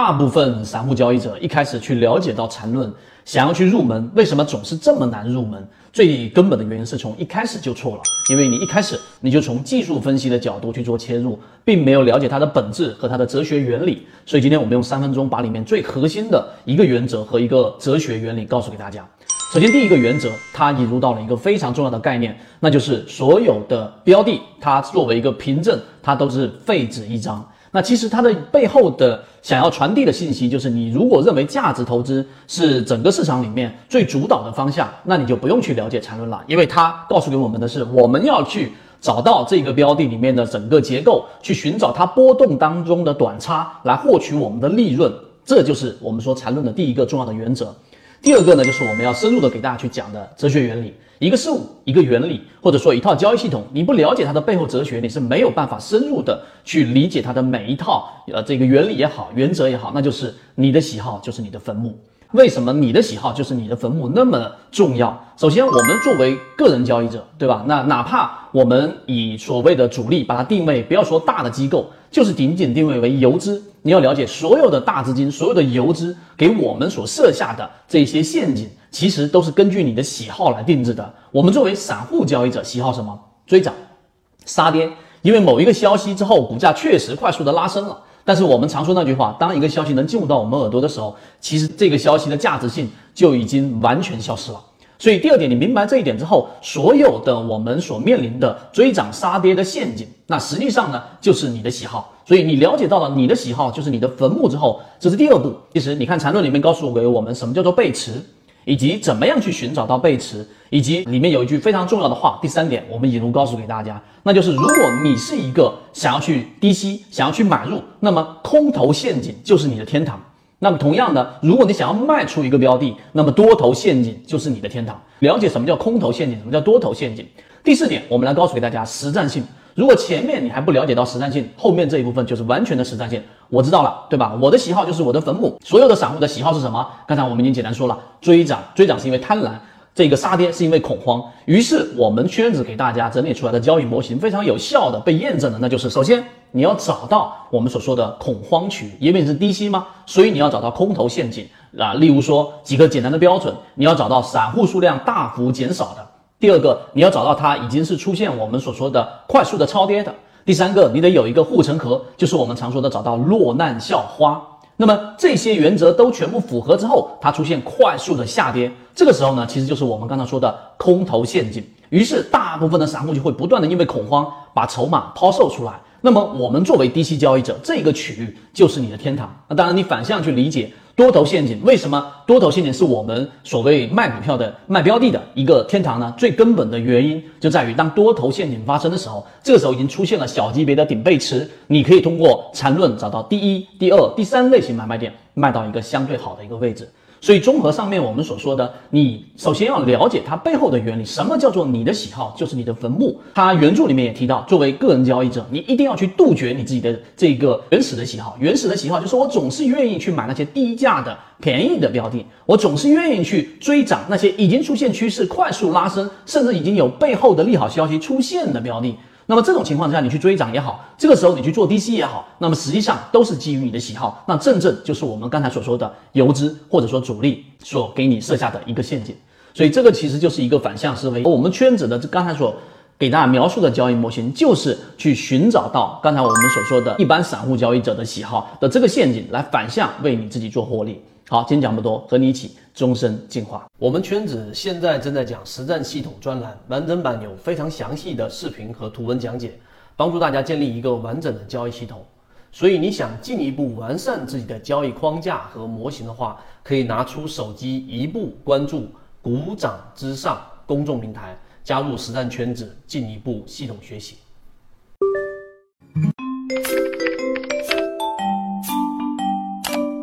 大部分散户交易者一开始去了解到缠论，想要去入门，为什么总是这么难入门？最根本的原因是从一开始就错了，因为你一开始你就从技术分析的角度去做切入，并没有了解它的本质和它的哲学原理。所以今天我们用三分钟把里面最核心的一个原则和一个哲学原理告诉给大家。首先，第一个原则，它引入到了一个非常重要的概念，那就是所有的标的，它作为一个凭证，它都是废纸一张。那其实它的背后的想要传递的信息，就是你如果认为价值投资是整个市场里面最主导的方向，那你就不用去了解缠论了，因为它告诉给我们的是，我们要去找到这个标的里面的整个结构，去寻找它波动当中的短差，来获取我们的利润，这就是我们说缠论的第一个重要的原则。第二个呢，就是我们要深入的给大家去讲的哲学原理。一个事物，一个原理，或者说一套交易系统，你不了解它的背后哲学，你是没有办法深入的去理解它的每一套呃这个原理也好，原则也好，那就是你的喜好就是你的坟墓。为什么你的喜好就是你的坟墓那么重要？首先，我们作为个人交易者，对吧？那哪怕我们以所谓的主力把它定位，不要说大的机构，就是仅仅定位为游资，你要了解所有的大资金、所有的游资给我们所设下的这些陷阱，其实都是根据你的喜好来定制的。我们作为散户交易者，喜好什么？追涨、杀跌，因为某一个消息之后，股价确实快速的拉升了。但是我们常说那句话，当一个消息能进入到我们耳朵的时候，其实这个消息的价值性就已经完全消失了。所以第二点，你明白这一点之后，所有的我们所面临的追涨杀跌的陷阱，那实际上呢，就是你的喜好。所以你了解到了你的喜好就是你的坟墓之后，这是第二步。其实你看缠论里面告诉给我们什么叫做背驰。以及怎么样去寻找到背驰，以及里面有一句非常重要的话。第三点，我们引入告诉给大家，那就是如果你是一个想要去低吸、想要去买入，那么空头陷阱就是你的天堂。那么同样的，如果你想要卖出一个标的，那么多头陷阱就是你的天堂。了解什么叫空头陷阱，什么叫多头陷阱。第四点，我们来告诉给大家实战性。如果前面你还不了解到实战性，后面这一部分就是完全的实战性。我知道了，对吧？我的喜好就是我的坟墓。所有的散户的喜好是什么？刚才我们已经简单说了，追涨，追涨是因为贪婪；这个杀跌是因为恐慌。于是我们圈子给大家整理出来的交易模型非常有效的被验证了，那就是首先你要找到我们所说的恐慌区，因为你是低吸吗？所以你要找到空头陷阱啊。例如说几个简单的标准，你要找到散户数量大幅减少的。第二个，你要找到它已经是出现我们所说的快速的超跌的。第三个，你得有一个护城河，就是我们常说的找到落难校花。那么这些原则都全部符合之后，它出现快速的下跌，这个时候呢，其实就是我们刚才说的空头陷阱。于是大部分的散户就会不断的因为恐慌把筹码抛售出来。那么我们作为低息交易者，这个区域就是你的天堂。那当然，你反向去理解。多头陷阱，为什么多头陷阱是我们所谓卖股票的卖标的的一个天堂呢？最根本的原因就在于，当多头陷阱发生的时候，这个时候已经出现了小级别的顶背驰，你可以通过缠论找到第一、第二、第三类型买卖点，卖到一个相对好的一个位置。所以，综合上面我们所说的，你首先要了解它背后的原理。什么叫做你的喜好就是你的坟墓？它原著里面也提到，作为个人交易者，你一定要去杜绝你自己的这个原始的喜好。原始的喜好就是我总是愿意去买那些低价的、便宜的标的，我总是愿意去追涨那些已经出现趋势、快速拉升，甚至已经有背后的利好消息出现的标的。那么这种情况下，你去追涨也好，这个时候你去做低吸也好，那么实际上都是基于你的喜好，那正正就是我们刚才所说的游资或者说主力所给你设下的一个陷阱。所以这个其实就是一个反向思维。我们圈子的这刚才所给大家描述的交易模型，就是去寻找到刚才我们所说的一般散户交易者的喜好的这个陷阱，来反向为你自己做获利。好，今天讲不多，和你一起终身进化。我们圈子现在正在讲实战系统专栏，完整版有非常详细的视频和图文讲解，帮助大家建立一个完整的交易系统。所以你想进一步完善自己的交易框架和模型的话，可以拿出手机一步关注“股掌之上”公众平台，加入实战圈子，进一步系统学习。